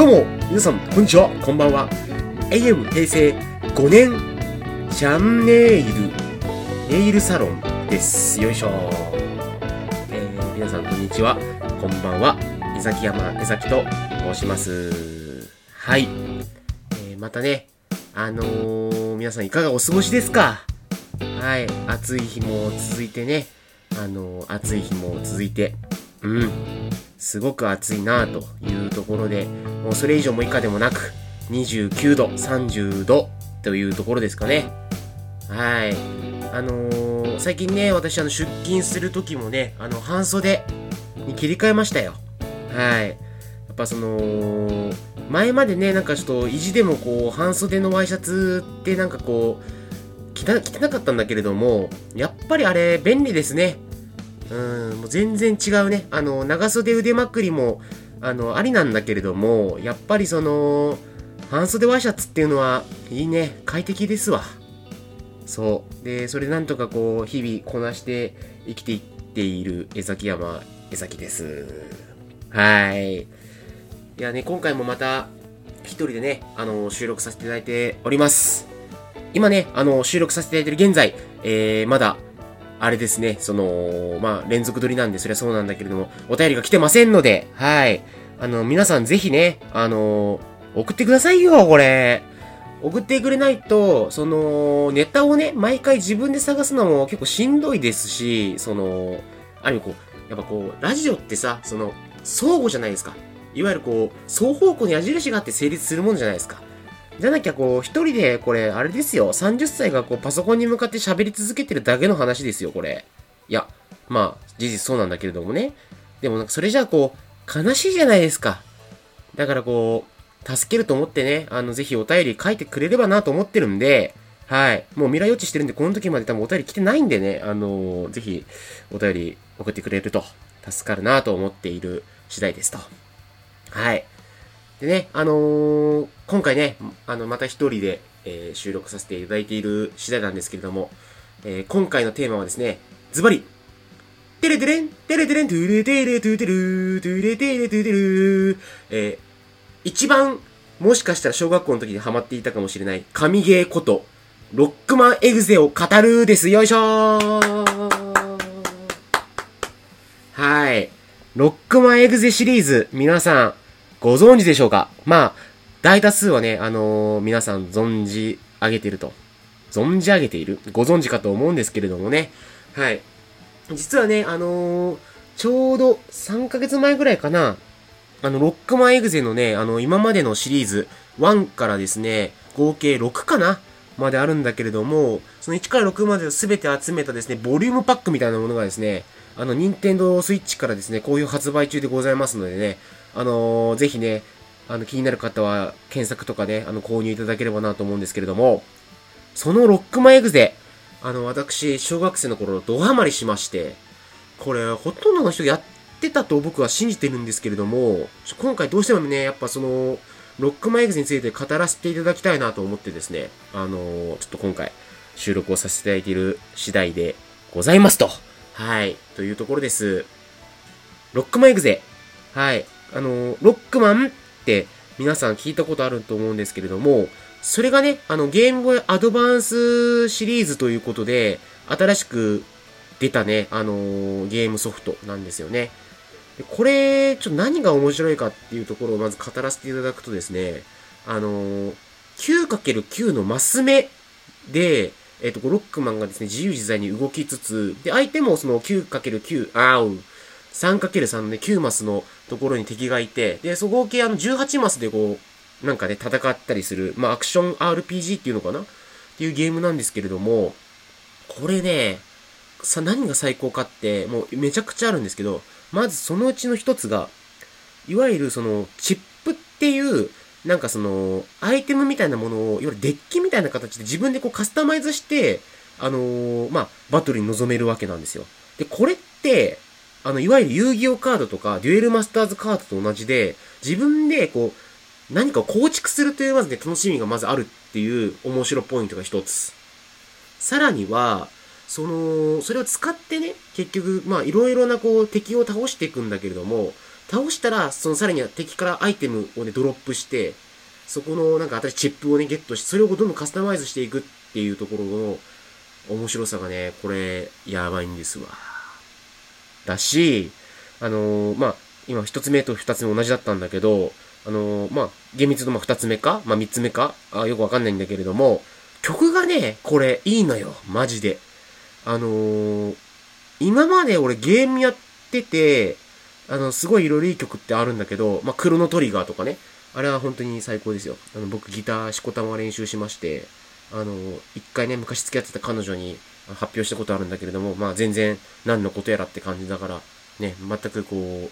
どうも、皆さん、こんにちは、こんばんは。AM 平成5年、シャンネイル、ネイルサロンです。よいしょ。えー、皆さん、こんにちは、こんばんは。江崎山江崎と申します。はい。えー、またね、あのー、皆さんいかがお過ごしですか？はい。暑い日も続いてね、あのー、暑い日も続いて、うん。すごく暑いなというところで、もうそれ以上も以下でもなく、29度、30度というところですかね。はい。あのー、最近ね、私あの出勤する時もね、あの半袖に切り替えましたよ。はい。やっぱその、前までね、なんかちょっと意地でもこう、半袖のワイシャツってなんかこう、着た着てなかったんだけれども、やっぱりあれ便利ですね。うん、もう全然違うね。あの、長袖腕まくりも、あの、ありなんだけれども、やっぱりその、半袖ワイシャツっていうのは、いいね。快適ですわ。そう。で、それなんとかこう、日々こなして生きていっている江崎山江崎です。はい。いやね、今回もまた、一人でね、あの、収録させていただいております。今ね、あの、収録させていただいてる現在、えー、まだ、あれですね、その、まあ、連続撮りなんで、そりゃそうなんだけれども、お便りが来てませんので、はい。あの、皆さんぜひね、あの、送ってくださいよ、これ。送ってくれないと、その、ネタをね、毎回自分で探すのも結構しんどいですし、その、ある意味こう、やっぱこう、ラジオってさ、その、相互じゃないですか。いわゆるこう、双方向に矢印があって成立するもんじゃないですか。じゃなきゃこう、一人で、これ、あれですよ、30歳がこう、パソコンに向かって喋り続けてるだけの話ですよ、これ。いや、まあ、事実そうなんだけれどもね。でもなんか、それじゃあこう、悲しいじゃないですか。だからこう、助けると思ってね、あの、ぜひお便り書いてくれればなと思ってるんで、はい。もう未来予知してるんで、この時まで多分お便り来てないんでね、あのーぜひ、お便り送ってくれると、助かるなと思っている次第ですと。はい。でね、あのー今回ね、あの、また一人で、えー収録させていただいている次第なんですけれども、えー今回のテーマはですね、ズバリ、テレテレン、テレテレン、トゥレテレトゥテル、トゥレテレトゥテル、えー一番、もしかしたら小学校の時にハマっていたかもしれない、神ゲーこと、ロックマンエグゼを語るです。よいしょーはい。ロックマンエグゼシリーズ、皆さん、ご存知でしょうか？まあ、大多数はね、あのー皆さん存じ上げてると。存じ上げている？ご存知かと思うんですけれどもね。はい。実はね、あのーちょうど3ヶ月前ぐらいかな、あの、ロックマンエグゼのね、あの、今までのシリーズ、1からですね、合計6かな？まであるんだけれども、その1から6まで全て集めたですね、ボリュームパックみたいなものがですね、あの、任天堂スイッチからですね、こういう発売中でございますのでね、あのーぜひね、あの、気になる方は検索とかね、あの、購入いただければなと思うんですけれども、そのロックマンエグゼ、あの、私、小学生の頃、ドハマりしまして、これ、ほとんどの人やってたと僕は信じてるんですけれども、今回どうしてもね、やっぱその、ロックマンエグゼについて語らせていただきたいなと思ってですね、あのーちょっと今回、収録をさせていただいている次第でございますと。はい。というところです。ロックマンエグゼ。はい。あのロックマンって皆さん聞いたことあると思うんですけれども、それがね、あの、ゲームボーイアドバンスシリーズということで、新しく出たね、あのーゲームソフトなんですよね。でこれ、ちょっと何が面白いかっていうところをまず語らせていただくとですね、あのー 9×9 のマス目で、えっ、と、ロックマンがですね、自由自在に動きつつ、で、相手もその 9×9、あう、3×3 のね、9マスのところに敵がいて、で、そ合計あの18マスでこう、なんかね、戦ったりする、まあ、アクション RPG っていうのかな？っていうゲームなんですけれども、これね、さ、何が最高かって、もうめちゃくちゃあるんですけど、まずそのうちの一つが、いわゆるその、チップっていう、なんかその、アイテムみたいなものを、いわゆるデッキみたいな形で自分でこうカスタマイズして、あのーまあ、バトルに臨めるわけなんですよ。で、これって、あの、いわゆる遊戯王カードとか、デュエルマスターズカードと同じで、自分でこう、何かを構築するというまずね、楽しみがまずあるっていう面白ポイントが一つ。さらには、その、それを使ってね、結局、まあ、いろいろなこう、敵を倒していくんだけれども、倒したら、そのさらには敵からアイテムをね、ドロップして、そこのなんか新しいチップをね、ゲットして、それをどんどんカスタマイズしていくっていうところの面白さがね、これ、やばいんですわ。だし、あのー、まあ、今一つ目と二つ目同じだったんだけど、あのー、まあ、厳密のま二つ目かまあ三つ目かあよくわかんないんだけれども、曲がね、これいいのよ。マジで。あのー、今まで俺ゲームやってて、あの、すごいいろいろいい曲ってあるんだけど、まあ、クロノトリガーとかね。あれは本当に最高ですよ。あの、僕ギターしこたま練習しまして、あの、一回ね、昔付き合ってた彼女に発表したことあるんだけれども、まあ全然何のことやらって感じだから、ね、全くこう、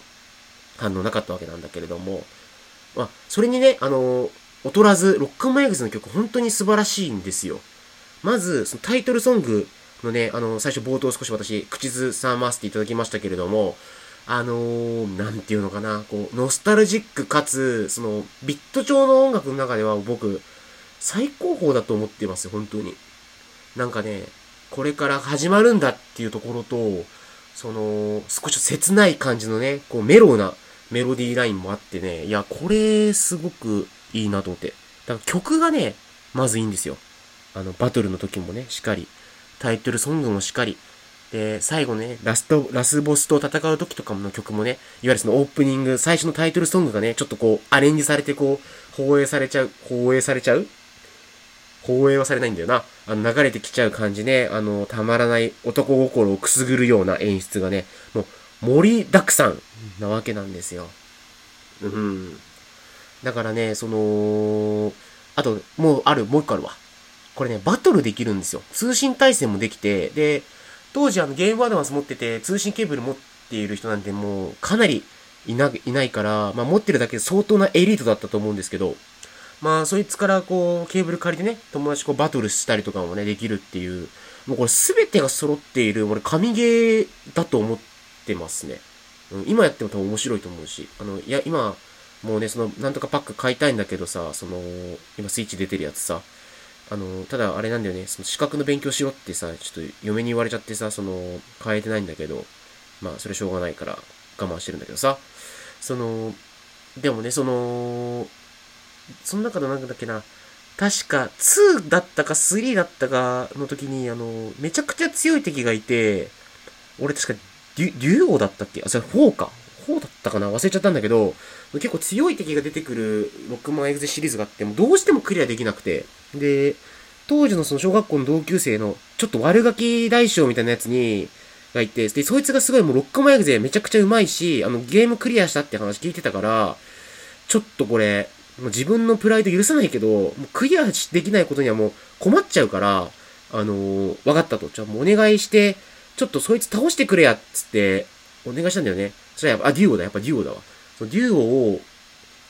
反応なかったわけなんだけれども、まあ、それにね、あの、劣らず、ロックマイグズの曲、本当に素晴らしいんですよ。まず、そのタイトルソングのね、あの、最初冒頭少し私、口ずさませていただきましたけれども、あのー、なんていうのかな、こう、ノスタルジックかつ、その、ビット調の音楽の中では僕、最高峰だと思ってますよ、本当に。なんかね、これから始まるんだっていうところと、その、少し切ない感じのね、こう、メローなメロディーラインもあってね、いや、これ、すごくいいなと思って。だから曲がね、まずいいんですよ。あの、バトルの時もね、しっかり。タイトルソングもしっかり。で、最後ね、ラスト、ラスボスと戦う時とかの曲もね、いわゆるそのオープニング、最初のタイトルソングがね、ちょっとこう、アレンジされてこう、放映されちゃう、放映されちゃう放映はされないんだよな。あの、流れてきちゃう感じね、あの、たまらない男心をくすぐるような演出がね、もう、盛りだくさんなわけなんですよ。うん。だからね、その、あと、もうある、もう一個あるわ。これね、バトルできるんですよ。通信対戦もできて、で、当時あのゲームアドバンス持ってて、通信ケーブル持っている人なんてもうかなりいな、いないから、まあ持ってるだけで相当なエリートだったと思うんですけど、まあそいつからこう、ケーブル借りてね、友達こうバトルしたりとかもね、できるっていう、もうこれ全てが揃っている、俺神ゲーだと思ってますね。うん、今やっても多分面白いと思うし、あの、いや、今、もうね、その、なんとかパック買いたいんだけどさ、その、今スイッチ出てるやつさ、あの、ただあれなんだよね、その資格の勉強しろってさ、ちょっと嫁に言われちゃってさ、その、変えてないんだけど、まあ、それしょうがないから我慢してるんだけどさ、その、でもね、その、その中のなんだっけな、確か2だったか3だったかの時に、あの、めちゃくちゃ強い敵がいて、俺確かデュ、デュオだったっけ？あ、それ4か。4だったかな？忘れちゃったんだけど、結構強い敵が出てくるロックマンエグゼシリーズがあって、もどうしてもクリアできなくて、で、当時のその小学校の同級生の、ちょっと悪ガキ大将みたいなやつに、がいて、で、そいつがすごいもうロックマンエグゼめちゃくちゃ上手いし、あの、ゲームクリアしたって話聞いてたから、ちょっとこれ、もう自分のプライド許さないけど、もうクリアできないことにはもう困っちゃうから、あのー、分かったと。じゃあもうお願いして、ちょっとそいつ倒してくれや、っつって、お願いしたんだよね。それは、あ、デュオだ、やっぱデュオだわ。そのデュオを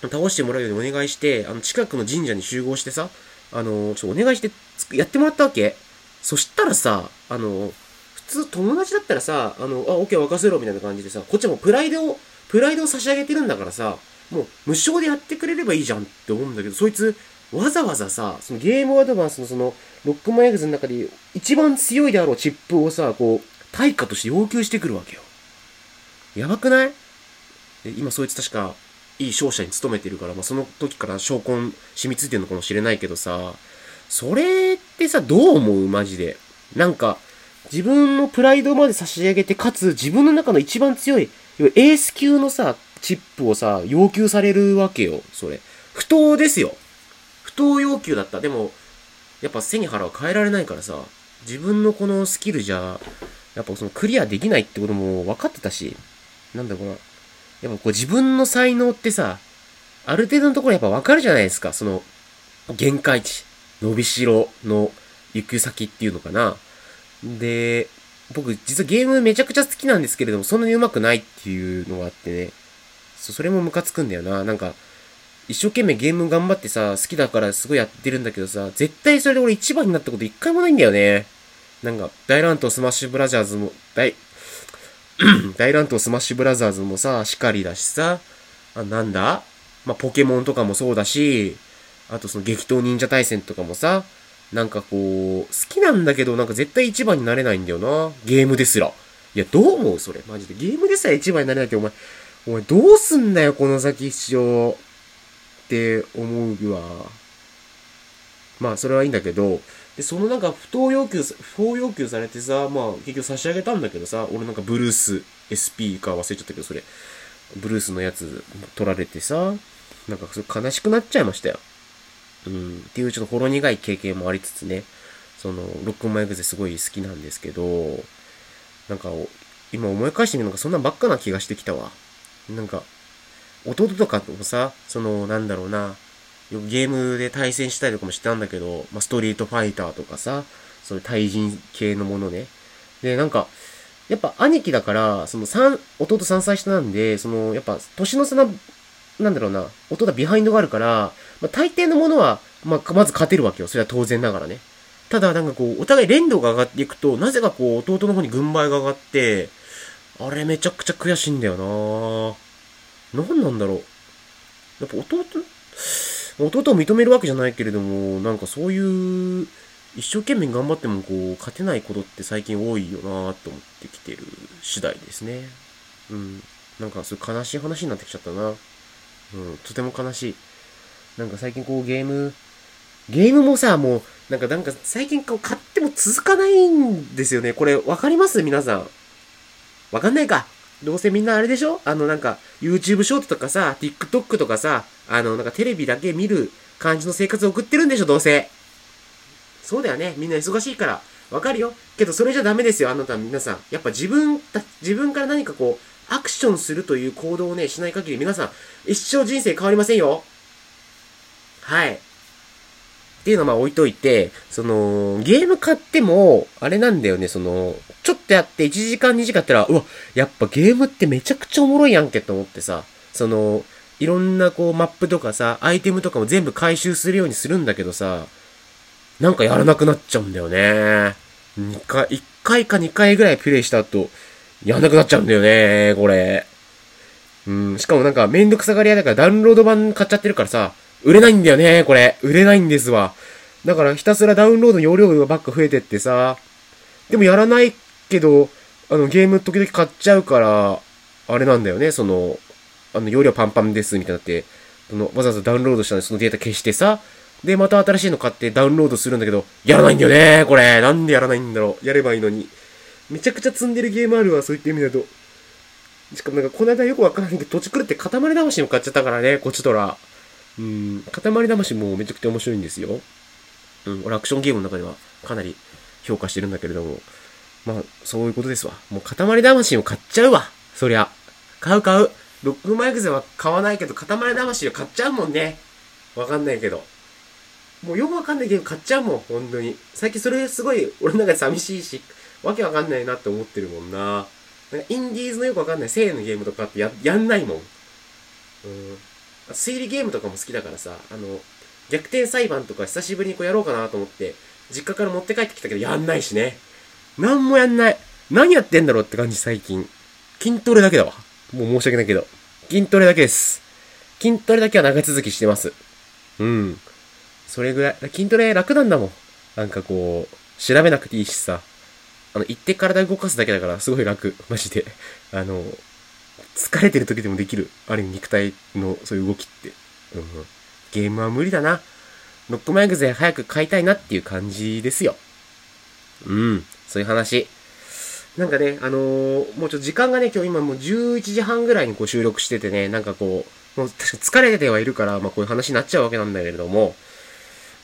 倒してもらうようにお願いして、あの、近くの神社に集合してさ、あの、ちょっとお願いして、やってもらったわけ。そしたらさ、あの、普通友達だったらさ、あの、あ、オッケー任せろみたいな感じでさ、こっちはもプライドを、プライドを差し上げてるんだからさ、もう無償でやってくれればいいじゃんって思うんだけど、そいつ、わざわざさ、そのゲームアドバンスのその、ロックマンエグズの中で一番強いであろうチップをさ、こう、対価として要求してくるわけよ。やばくない？で今そいつ確か、いい商社に勤めてるから、まあ、その時から証拠染みついてるのかもしれないけどさ、それってさ、どう思う？マジで。なんか、自分のプライドまで差し上げて、かつ自分の中の一番強い、エース級のさ、チップをさ、要求されるわけよ、それ。不当ですよ。不当要求だった。でも、やっぱ背に腹は変えられないからさ、自分のこのスキルじゃ、やっぱそのクリアできないってことも分かってたし、なんだろうな。やっぱこう自分の才能ってさ、ある程度のところやっぱ分かるじゃないですか。その、限界値、伸びしろの行く先っていうのかな。で、僕実はゲームめちゃくちゃ好きなんですけれども、そんなに上手くないっていうのがあってね。そそれもムカつくんだよな。なんか、一生懸命ゲーム頑張ってさ、好きだからすごいやってるんだけどさ、絶対それで俺一番になったこと一回もないんだよね。なんか、大乱闘スマッシュブラザーズも、大、大乱闘スマッシュブラザーズもさ、しかりだしさ、あ、なんだ？まあ、ポケモンとかもそうだし、あとその激闘忍者対戦とかもさ、なんかこう、好きなんだけど、なんか絶対一番になれないんだよな。ゲームですら。いや、どう思う？それ。マジで。ゲームですら一番になれないって、お前、お前どうすんだよ、この先一生。って思うわ。まあ、それはいいんだけど、で、そのなんか、不当要求、不当要求されてさ、まあ、結局差し上げたんだけどさ、俺なんかブルース SP か忘れちゃったけど、それ、ブルースのやつ取られてさ、なんかそれ悲しくなっちゃいましたよ。うん、っていうちょっとほろ苦い経験もありつつね、その、ロックマイクゼすごい好きなんですけど、なんか、今思い返してみるのがそんなばっかな気がしてきたわ。なんか、弟とかもさ、その、なんだろうな、よくゲームで対戦したりとかもしてたんだけど、まあ、ストリートファイターとかさ、そういう対人系のものね。で、なんか、やっぱ兄貴だから、その三、弟3歳下なんで、その、やっぱ年の差な、なんだろうな、弟はビハインドがあるから、まあ、大抵のものは、まあ、まず勝てるわけよ。それは当然ながらね。ただ、なんかこう、お互い連動が上がっていくと、なぜかこう、弟の方に軍配が上がって、あれめちゃくちゃ悔しいんだよな何なんだろう。やっぱ弟、弟を認めるわけじゃないけれども、なんかそういう、一生懸命頑張ってもこう、勝てないことって最近多いよなと思ってきてる次第ですね。うん。なんかそういう悲しい話になってきちゃったな。うん、とても悲しい。なんか最近こうゲーム、ゲームもさ、もう、なんかなんか最近こう買っても続かないんですよね。これわかります？皆さん。わかんないかどうせみんなあれでしょ？あのなんか YouTube ショートとかさ、TikTok とかさ、あのなんかテレビだけ見る感じの生活を送ってるんでしょ？どうせ。そうだよね。みんな忙しいから。わかるよ。けどそれじゃダメですよ。あなた皆さん。やっぱ自分た、自分から何かこう、アクションするという行動をね、しない限り皆さん、一生人生変わりませんよ。はい。っていうのはまあ置いといて、その、ゲーム買っても、あれなんだよね、その、ちょっとやって1時間2時間やったら、うわ、やっぱゲームってめちゃくちゃおもろいやんけと思ってさ、その、いろんなこうマップとかさ、アイテムとかも全部回収するようにするんだけどさ、なんかやらなくなっちゃうんだよね。2回、1回か2回ぐらいプレイした後、やんなくなっちゃうんだよね、これ。うん、しかもなんかめんどくさがり屋だからダウンロード版買っちゃってるからさ、売れないんだよね、これ。売れないんですわ。だからひたすらダウンロード容量ばっか増えてってさ、でもやらないけど、あの、ゲーム時々買っちゃうから、あれなんだよね、その、あの、容量パンパンです、みたいになって、その、わざわざダウンロードしたのにそのデータ消してさ、で、また新しいの買ってダウンロードするんだけど、やらないんだよね、これ。なんでやらないんだろう。やればいいのに。めちゃくちゃ積んでるゲームあるわ、そういった意味だと。しかもなんか、この間よくわからないけど、土地狂って塊魂も買っちゃったからね、こっちとら。うん、塊魂もめちゃくちゃ面白いんですよ。うん、俺アクションゲームの中ではかなり評価してるんだけれども。まあ、そういうことですわ。もう塊魂を買っちゃうわ。そりゃ。買う買う。ロックマイクゼは買わないけど、塊魂を買っちゃうもんね。わかんないけど。もうよくわかんないゲーム買っちゃうもん、本当に。最近それすごい、俺の中で寂しいし、わけわかんないなって思ってるもんな。なんかインディーズのよくわかんない性のゲームとかってや、やんないもん。うん。推理ゲームとかも好きだからさ、あの、逆転裁判とか久しぶりにこうやろうかなと思って、実家から持って帰ってきたけどやんないしね。なんもやんない。何やってんだろうって感じ最近。筋トレだけだわ。もう申し訳ないけど。筋トレだけです。筋トレだけは長続きしてます。うん。それぐらい。筋トレ楽なんだもん。なんかこう、調べなくていいしさ。あの、行って体動かすだけだからすごい楽。マジで。あの、疲れてる時でもできる。ある意味肉体のそういう動きって。うん。ゲームは無理だな。ノックマイグゼ早く買いたいなっていう感じですよ。うん。そういう話。なんかね、あのー、もうちょっと時間がね、今日今もう11時半ぐらいにこう収録しててね、なんかこう、もう確か疲れてはいるから、まあこういう話になっちゃうわけなんだけれども、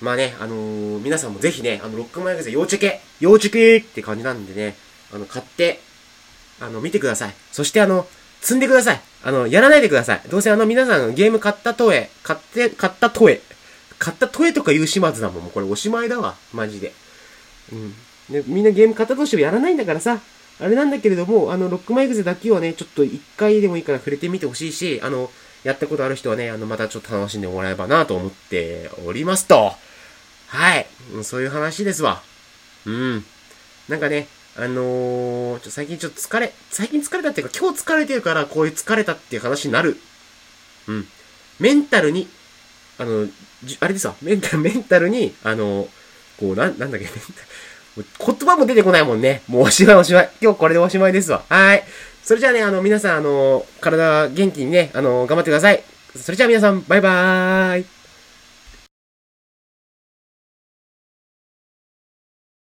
まあね、あのー、皆さんもぜひね、あの、ロックマイグゼ要チェケ要チェケって感じなんでね、あの、買って、あの、見てください。そしてあの、積んでください。あの、やらないでください。どうせあの、皆さんゲーム買ったとえ、買って、買ったとえ、買ったとえとか言う始末だもん。もうこれおしまいだわ。マジで。うん。で、みんなゲーム買ったとしてもやらないんだからさ、あれなんだけれども、あの、ロックマイグゼだけはね、ちょっと一回でもいいから触れてみてほしいし、あの、やったことある人はね、あの、またちょっと楽しんでもらえばなと思っておりますと。はい。そういう話ですわ。うん。なんかね、あのー、ちょ最近ちょっと疲れ、最近疲れたっていうか、今日疲れてるからこういう疲れたっていう話になる。うん。メンタルに、あの、あれですわ、メンタル、メンタルに、あの、こう、な、なんだっけ、言葉も出てこないもんね。もうおしまいおしまい。今日これでおしまいですわ。はい。それじゃあね、あの、皆さん、あの、体元気にね、あの、頑張ってください。それじゃあ皆さん、バイバーイ。